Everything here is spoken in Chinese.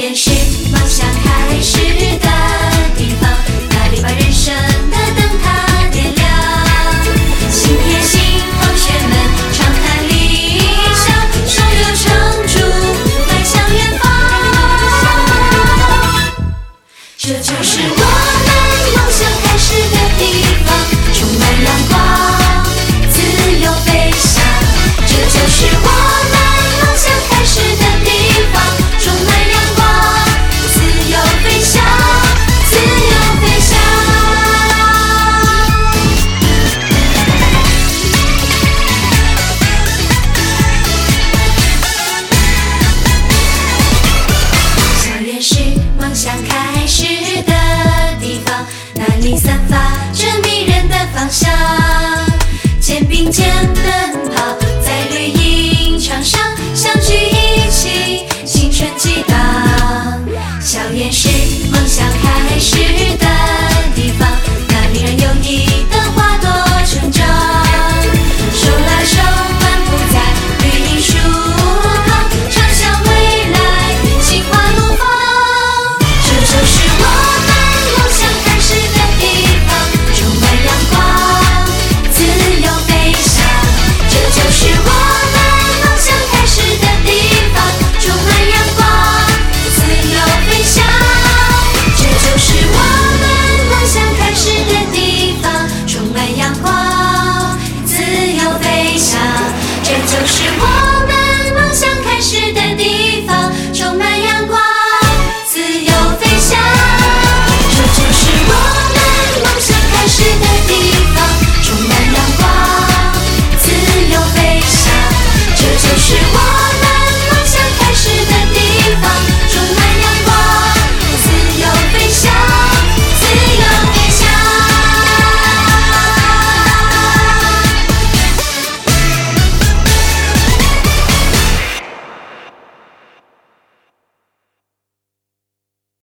championship. 想开始的地方，那里散发。